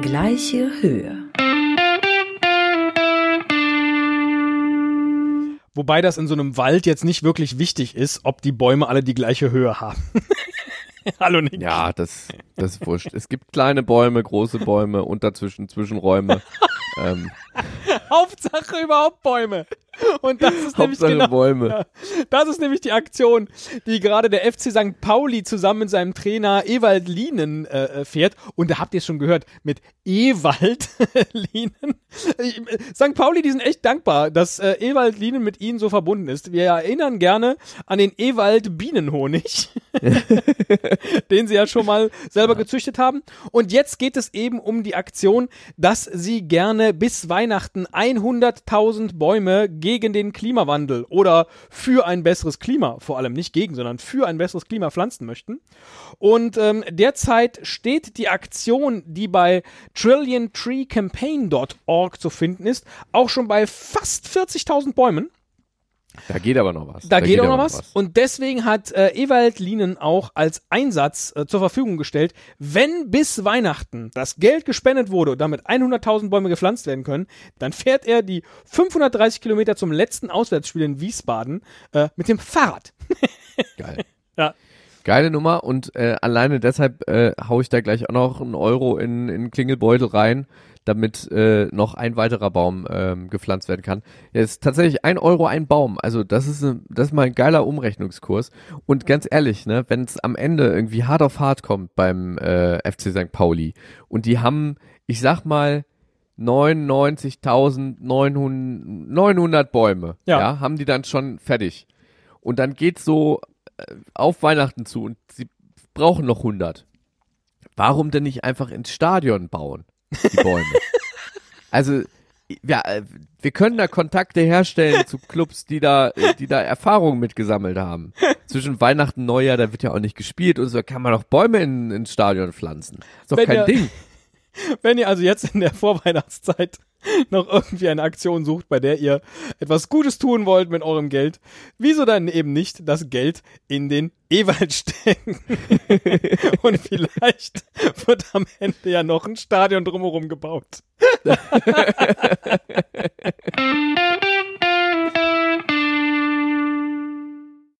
Gleiche Höhe. Wobei das in so einem Wald jetzt nicht wirklich wichtig ist, ob die Bäume alle die gleiche Höhe haben. Hallo Nick. Ja, das, das ist wurscht. Es gibt kleine Bäume, große Bäume und dazwischen Zwischenräume. ähm, Hauptsache überhaupt Bäume. Und das ist nämlich genau, Bäume. Das ist nämlich die Aktion, die gerade der FC St. Pauli zusammen mit seinem Trainer Ewald Lienen äh, fährt. Und da habt ihr es schon gehört, mit Ewald Lienen. Ich- St. Pauli, die sind echt dankbar, dass äh, Ewald Lienen mit ihnen so verbunden ist. Wir erinnern gerne an den Ewald Bienenhonig, den sie ja schon mal selber gezüchtet haben. Und jetzt geht es eben um die Aktion, dass sie gerne bis Weihnachten 100.000 Bäume gegen den Klimawandel oder für ein besseres Klima, vor allem nicht gegen, sondern für ein besseres Klima pflanzen möchten. Und ähm, derzeit steht die Aktion, die bei trilliontreecampaign.org zu finden ist, auch schon bei fast 40.000 Bäumen. Da geht aber noch was. Da, geht auch noch aber was. Und deswegen hat äh, Ewald Lienen auch als Einsatz äh, zur Verfügung gestellt, wenn bis Weihnachten das Geld gespendet wurde und damit 100.000 Bäume gepflanzt werden können, dann fährt er die 530 Kilometer zum letzten Auswärtsspiel in Wiesbaden äh, mit dem Fahrrad. Geil. Ja. Geile Nummer und äh, alleine deshalb äh, hau ich da gleich auch noch einen Euro in, in den Klingelbeutel rein, damit äh, noch ein weiterer Baum ähm, gepflanzt werden kann. Ist tatsächlich ein Euro ein Baum. Also das ist, ein- das ist mal ein geiler Umrechnungskurs. Und ganz ehrlich, ne, wenn es am Ende irgendwie hart auf hart kommt beim äh, FC St. Pauli und die haben, ich sag mal, 99.900 900 Bäume, Ja. ja, haben die dann schon fertig. Und dann geht's so äh, auf Weihnachten zu und sie brauchen noch 100. Warum denn nicht einfach ins Stadion bauen, die Bäume? also, ja, äh, wir können da Kontakte herstellen zu Clubs, die da, äh, die da Erfahrungen mitgesammelt haben. Zwischen Weihnachten und Neujahr, da wird ja auch nicht gespielt und so kann man doch Bäume in, ins Stadion pflanzen. Ist doch Wenn kein ihr- Ding. Wenn ihr also jetzt in der Vorweihnachtszeit noch irgendwie eine Aktion sucht, bei der ihr etwas Gutes tun wollt mit eurem Geld, wieso dann eben nicht das Geld in den Ewald stecken? Und vielleicht wird am Ende ja noch ein Stadion drumherum gebaut.